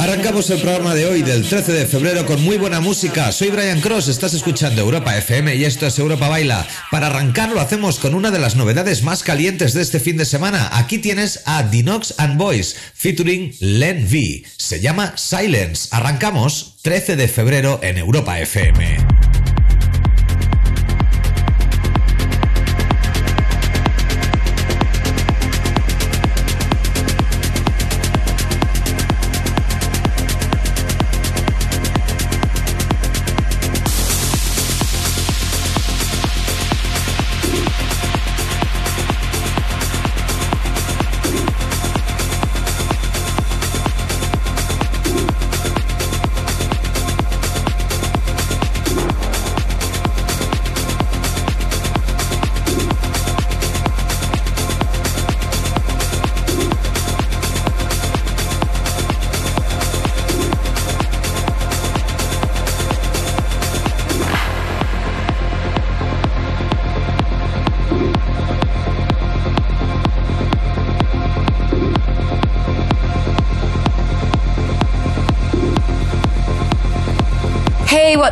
Arrancamos el programa de hoy, del 13 de febrero, con muy buena música. Soy Brian Cross, estás escuchando Europa FM y esto es Europa Baila. Para arrancar lo hacemos con una de las novedades más calientes de este fin de semana. Aquí tienes a Dinox and Boys, featuring Len V. Se llama Silence. Arrancamos 13 de febrero en Europa FM.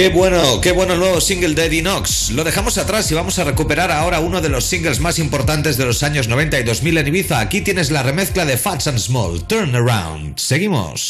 Qué bueno, qué bueno el nuevo single de Dinox, Lo dejamos atrás y vamos a recuperar ahora uno de los singles más importantes de los años 90 y 2000 en Ibiza. Aquí tienes la remezcla de Fats and Small, Turn Around. Seguimos.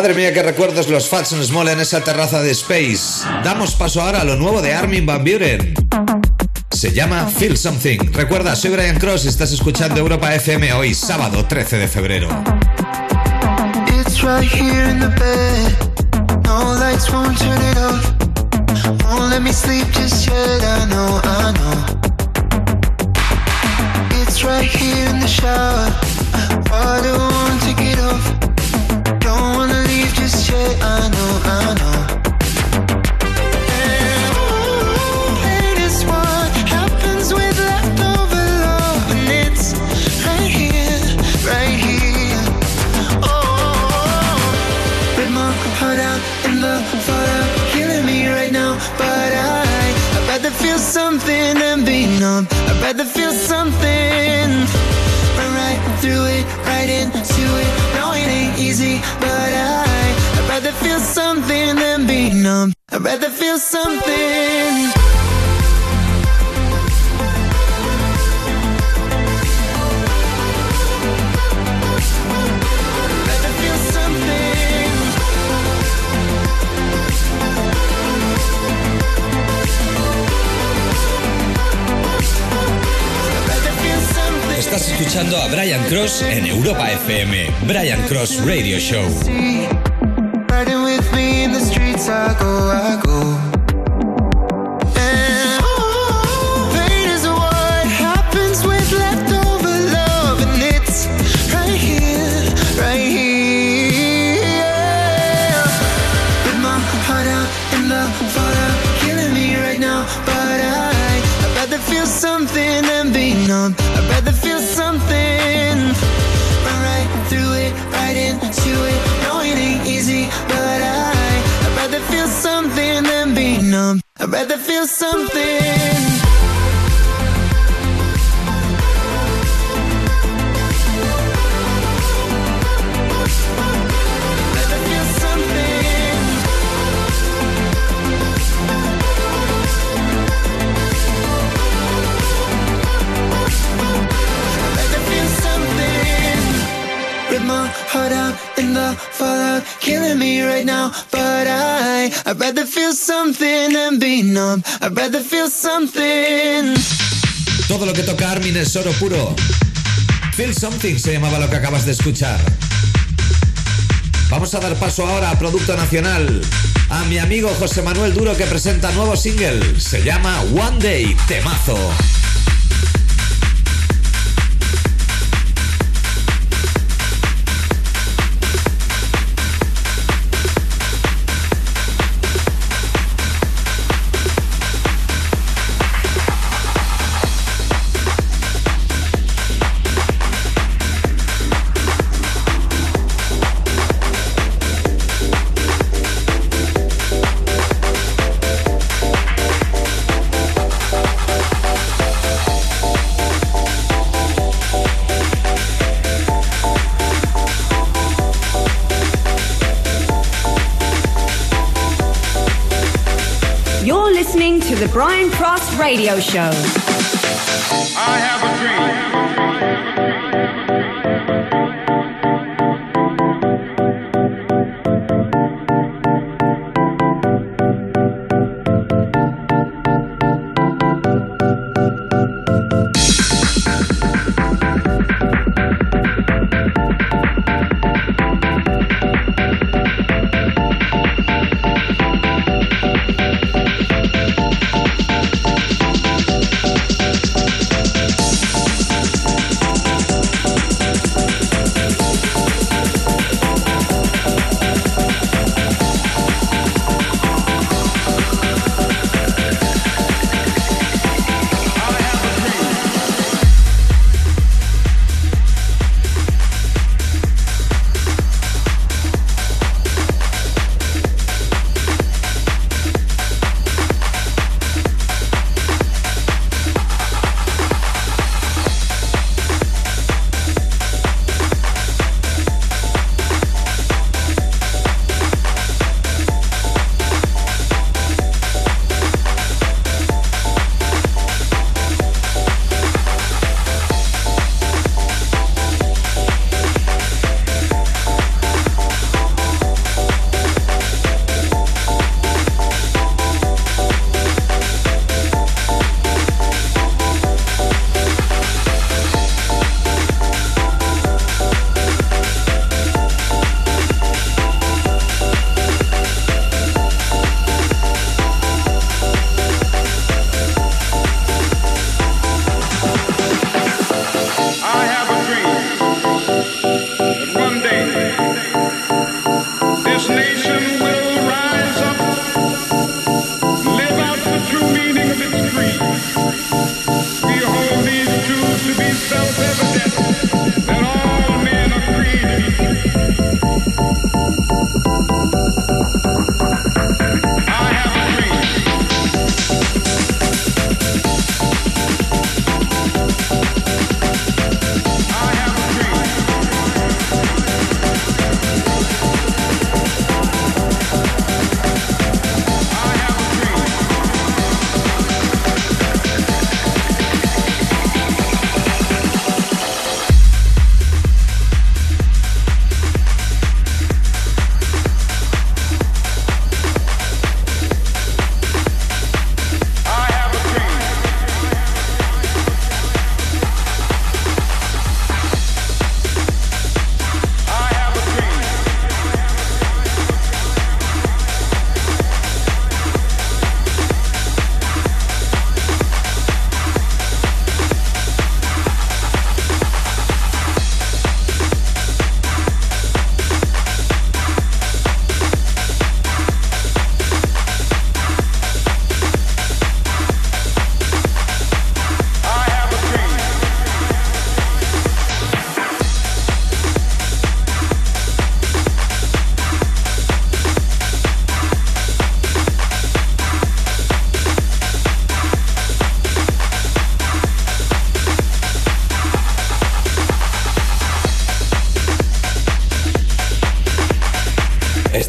Madre mía, que recuerdos los Fats nos en esa terraza de Space. Damos paso ahora a lo nuevo de Armin Van Buren. Se llama Feel Something. Recuerda, soy Brian Cross y estás escuchando Europa FM hoy, sábado 13 de febrero. I know, I know. hate is what happens with leftover love, and it's right here, right here. Oh, out fall killing me right now, but I. I'd rather feel something than be numb. I'd rather feel something. right through it, right into it. No, it ain't easy, but. rather feel something than be numb. I'd rather feel something. Estás escuchando a Brian Cross en Europa FM, Brian Cross Radio Show. I go, I go better feel something. but I rather feel something rather feel something. Todo lo que toca Armin es oro puro. Feel Something se llamaba lo que acabas de escuchar. Vamos a dar paso ahora a Producto Nacional. A mi amigo José Manuel Duro que presenta nuevo single. Se llama One Day Temazo. radio show.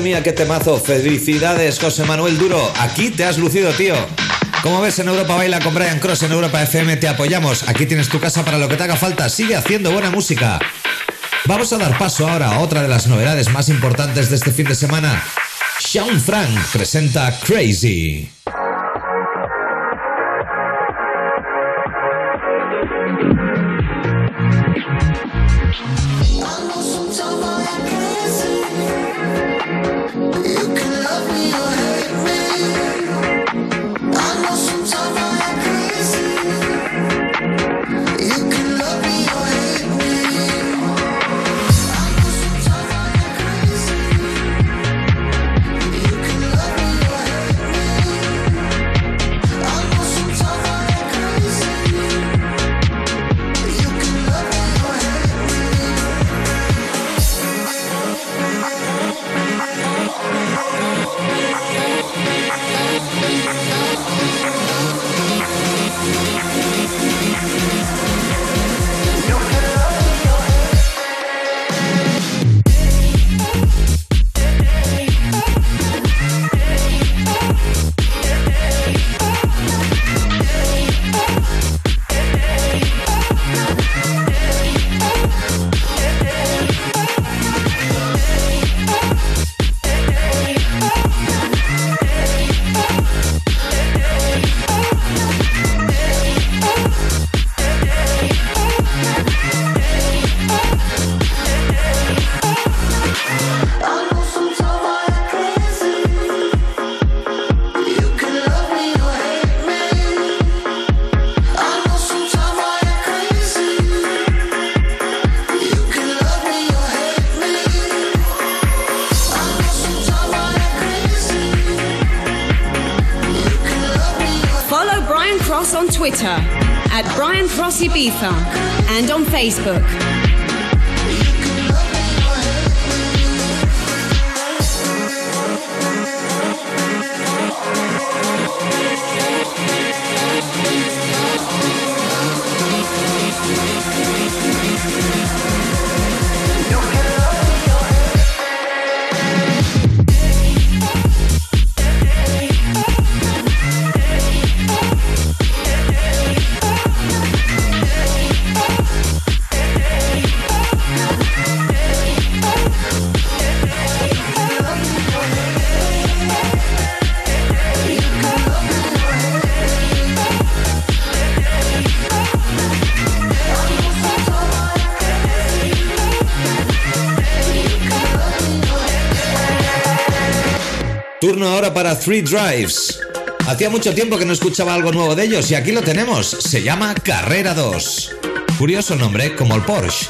mía, qué temazo. Felicidades, José Manuel Duro. Aquí te has lucido, tío. Como ves en Europa Baila con Brian Cross en Europa FM, te apoyamos. Aquí tienes tu casa para lo que te haga falta. Sigue haciendo buena música. Vamos a dar paso ahora a otra de las novedades más importantes de este fin de semana. Sean Frank presenta Crazy. Facebook. ahora para Three Drives. Hacía mucho tiempo que no escuchaba algo nuevo de ellos y aquí lo tenemos. Se llama Carrera 2. Curioso nombre, como el Porsche.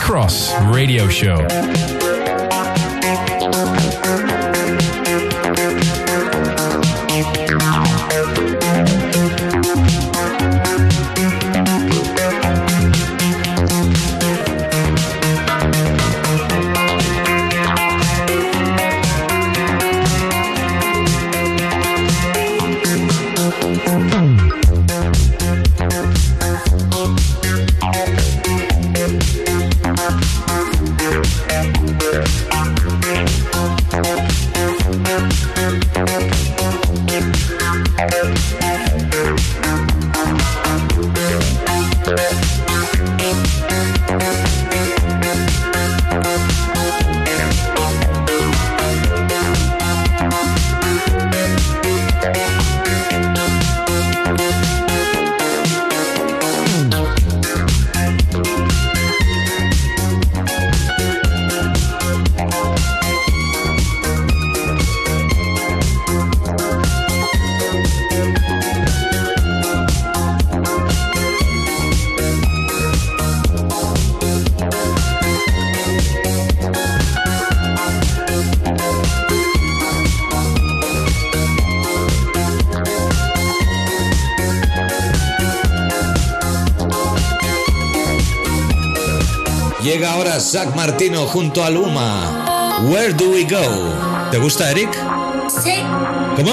Cross Radio Show. junto a Luma. Where do we go? ¿Te gusta, Eric? Sí. ¿Cómo?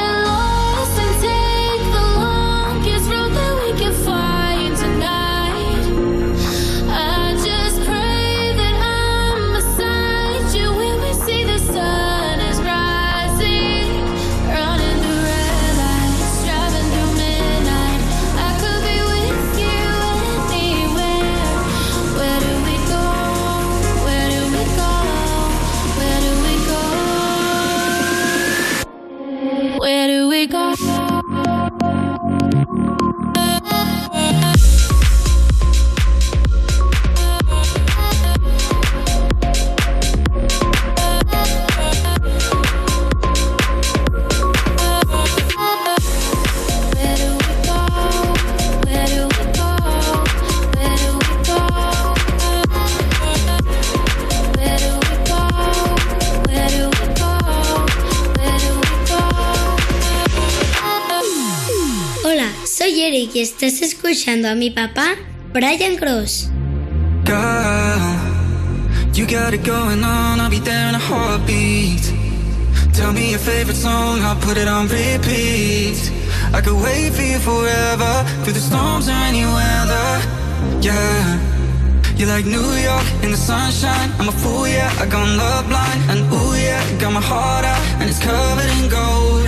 Estás escuchando a mi papá, Brian Cross. you got it going on, I'll be there in a heartbeat. Tell me your favorite song, I'll put it on repeat. I could wait for you forever, through the storms or any weather. Yeah. you like New York in the sunshine. I'm a fool, yeah. I gone love blind, and ooh, yeah. Got my heart out, and it's covered in gold.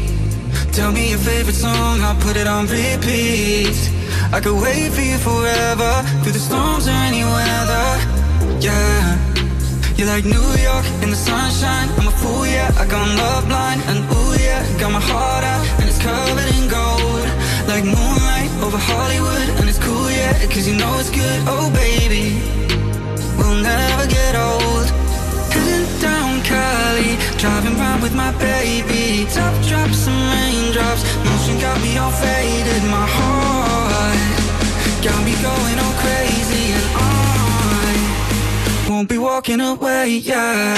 Tell me your favorite song, I'll put it on repeat I could wait for you forever Through the storms or any weather Yeah You're like New York in the sunshine I'm a fool, yeah, I got love blind And ooh, yeah, got my heart out And it's covered in gold Like moonlight over Hollywood And it's cool, yeah, cause you know it's good Oh, baby We'll never get old Cali Driving round with my baby Top drops and raindrops Motion got me all faded My heart Got me going all crazy And I Won't be walking away, yeah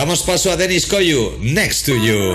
Damos paso a Denis Koyu, Next to You.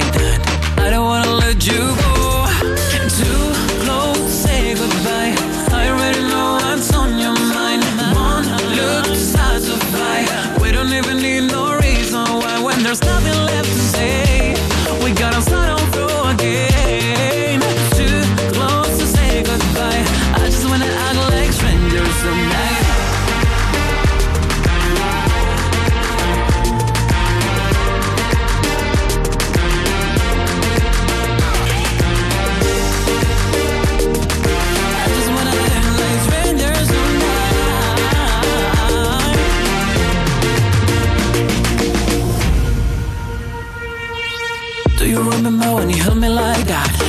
heard you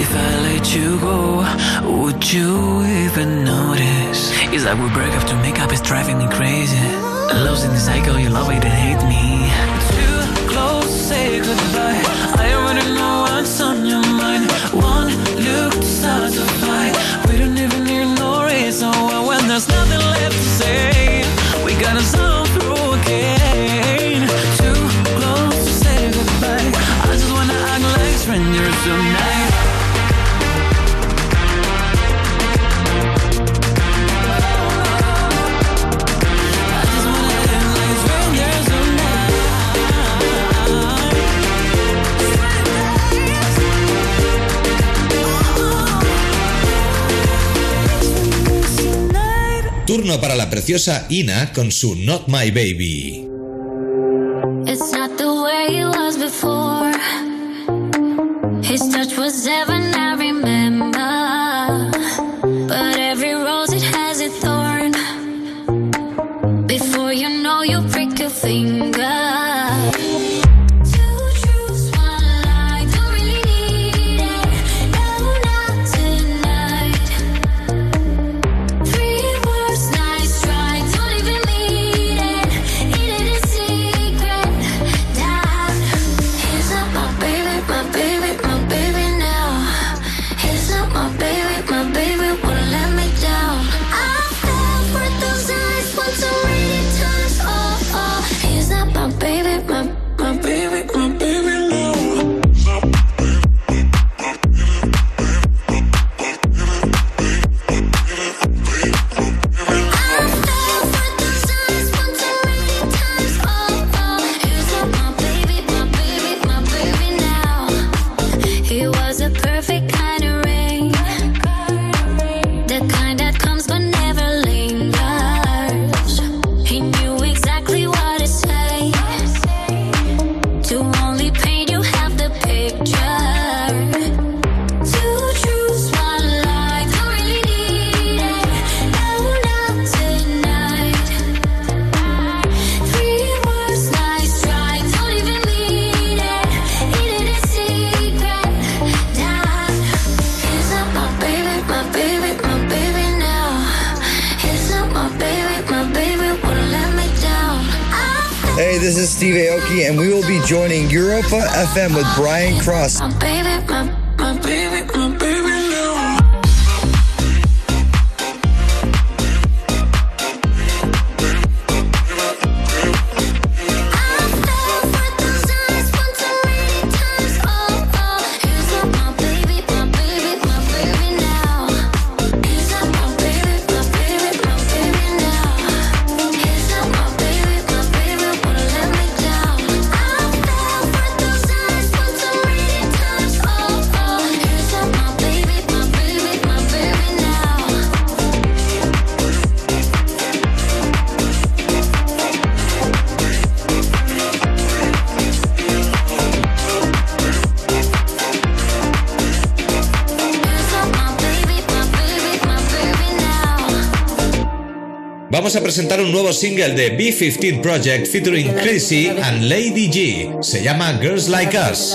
If I let you go, would you even notice? It's like we break up to make up, it's driving me crazy. Love's in the cycle, you love it and hate me. Too close, say goodbye. Turno para la preciosa Ina con su Not My Baby. FM with Brian Cross. a presentar un nuevo single de B15 Project featuring Chrissy and Lady G. Se llama Girls Like Us.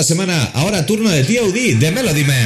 esta semana. Ahora turno de TOD de Melody Man.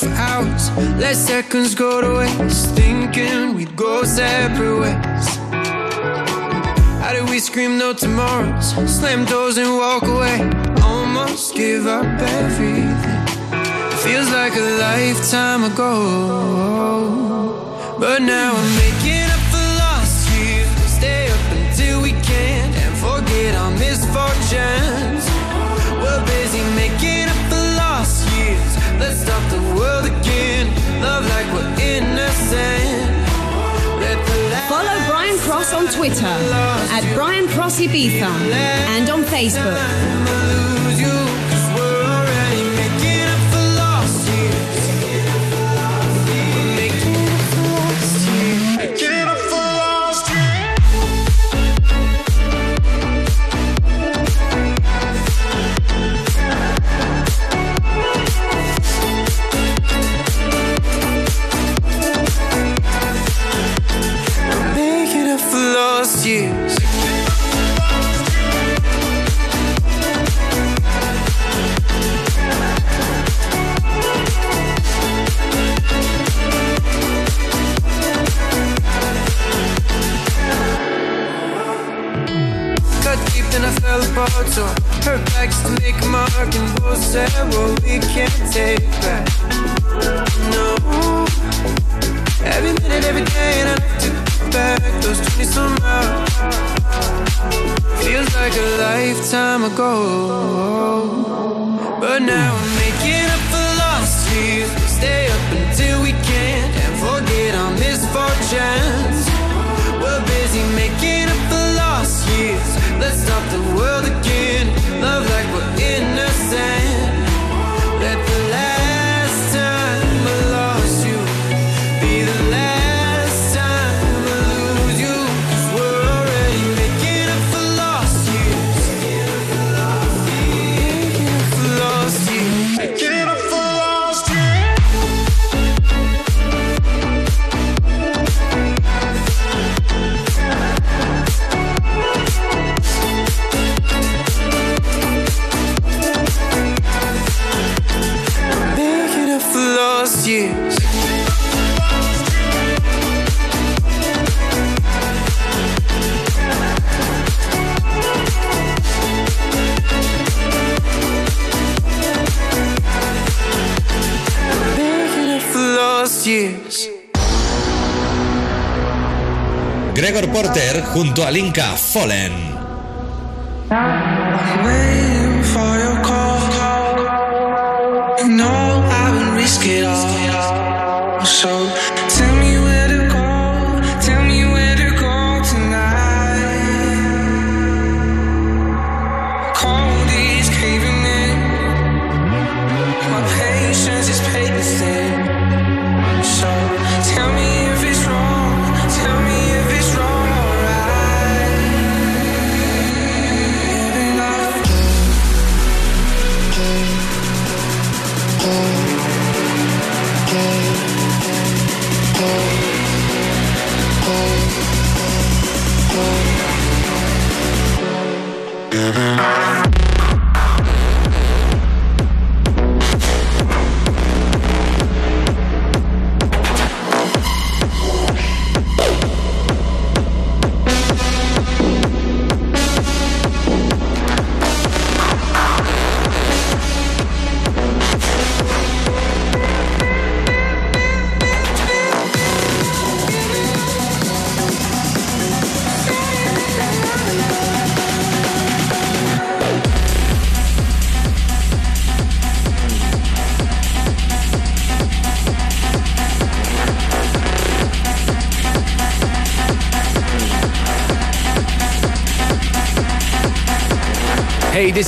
for hours. Let seconds go to waste, thinking we'd go separate ways. How did we scream no tomorrows, slam doors and walk away? Almost give up everything. It feels like a lifetime ago, but now I'm making. Follow Brian Cross on Twitter at Brian Cross Ibiza and on Facebook. 20 summer Feels like a lifetime ago But now I'm making up for lost years Stay up until we can't And forget our misfortunes We're busy making up for lost years Let's stop the world Gregor Porter junto al Inca Fallen. Ah.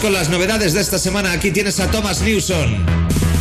con las novedades de esta semana. Aquí tienes a Thomas Newson.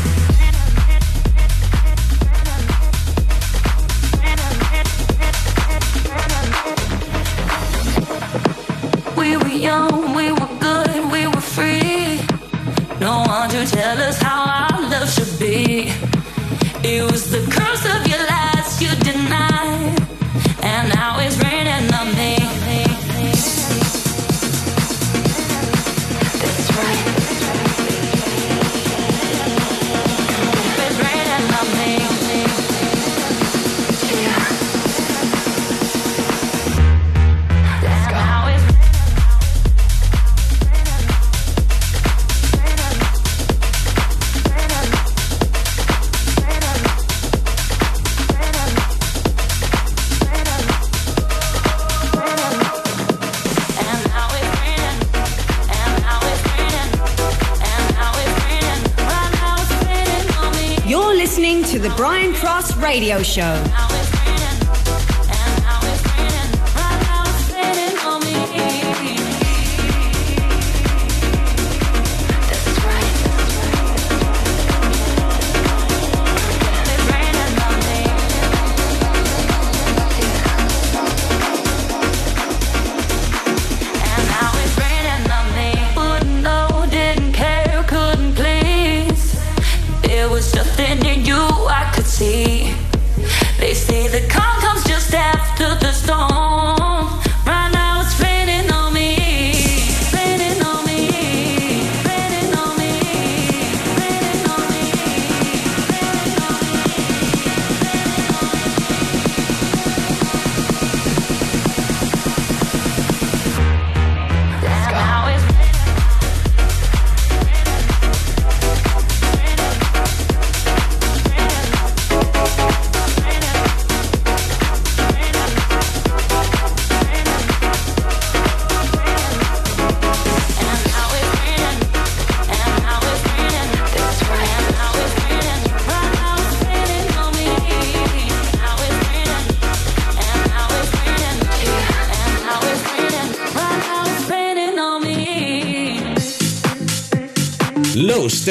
radio show.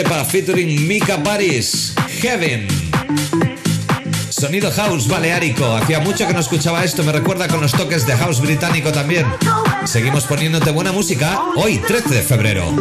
para featuring Mika Paris, Heaven. Sonido house baleárico. Hacía mucho que no escuchaba esto, me recuerda con los toques de house británico también. Seguimos poniéndote buena música hoy, 13 de febrero.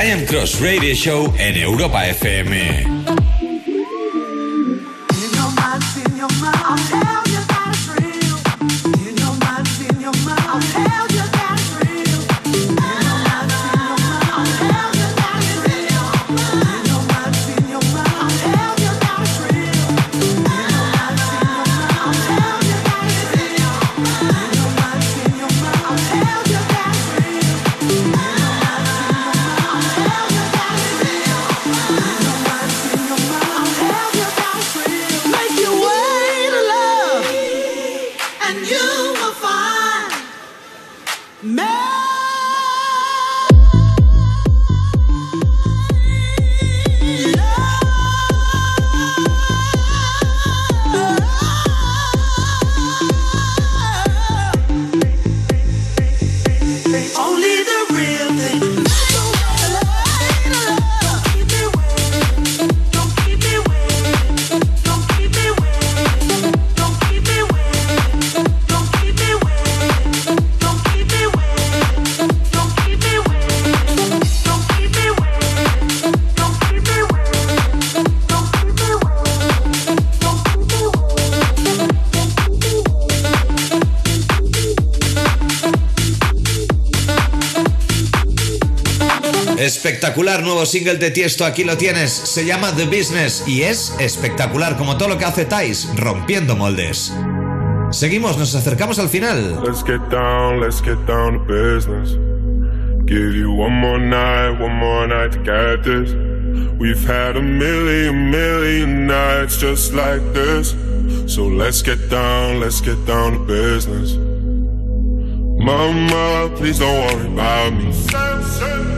Am Cross Radio Show en Europa FM. espectacular nuevo single de Tiesto, aquí lo tienes, se llama The Business y es espectacular como todo lo que hace rompiendo moldes. Seguimos, nos acercamos al final. Let's get down, let's get down to business. Give you one more night, one more night to get this. We've had a million, million nights just like this. So let's get down, let's get down to business. Mama, please don't worry about me.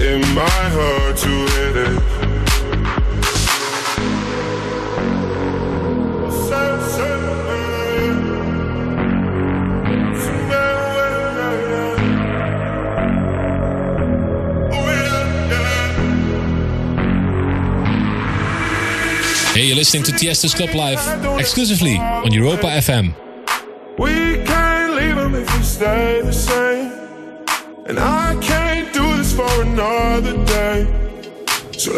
in my heart to hit it. Hey, you're listening to Tiesto's Club Live exclusively on Europa FM.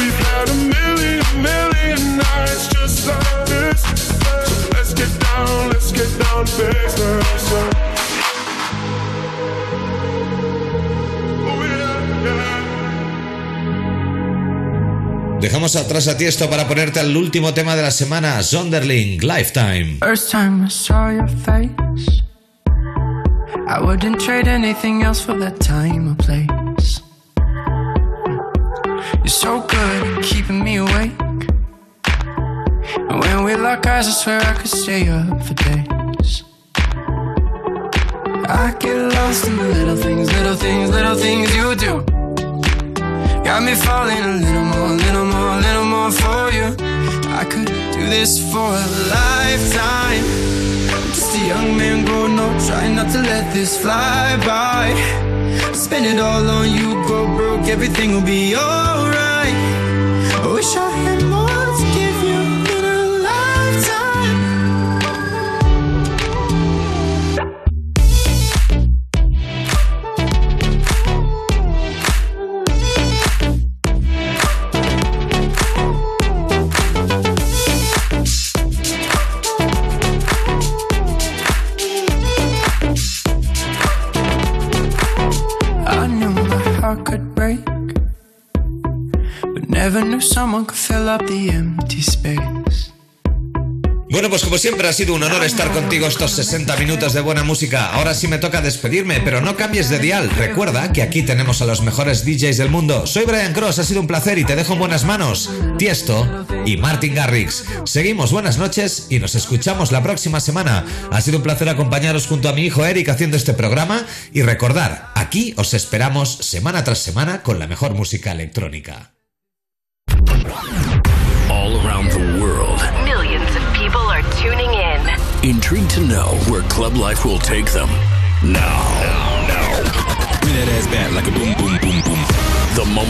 We've had a million, million nights just like this. So let's get down, let's get down to business. Oh, yeah, yeah. Dejamos atrás a Tiesto para ponerte al último tema de la semana, Sonderling, Lifetime. First time I saw your face, I wouldn't trade anything else for that time I played so good at keeping me awake. And when we lock eyes, I swear I could stay up for days. I get lost in the little things, little things, little things you do. Got me falling a little more, little more, little more for you. I could do this for a lifetime. I'm just a young man growing up, trying not to let this fly by. Spend it all on you, go broke, everything will be alright. I wish I had Bueno, pues como siempre ha sido un honor estar contigo estos 60 minutos de buena música. Ahora sí me toca despedirme, pero no cambies de dial. Recuerda que aquí tenemos a los mejores DJs del mundo. Soy Brian Cross, ha sido un placer y te dejo en buenas manos. Tiesto y Martin Garrix. Seguimos, buenas noches y nos escuchamos la próxima semana. Ha sido un placer acompañaros junto a mi hijo Eric haciendo este programa y recordar, aquí os esperamos semana tras semana con la mejor música electrónica. Intrigued to know where club life will take them? Now. Now. Bring that ass back like a boom, boom, boom, boom. The moment.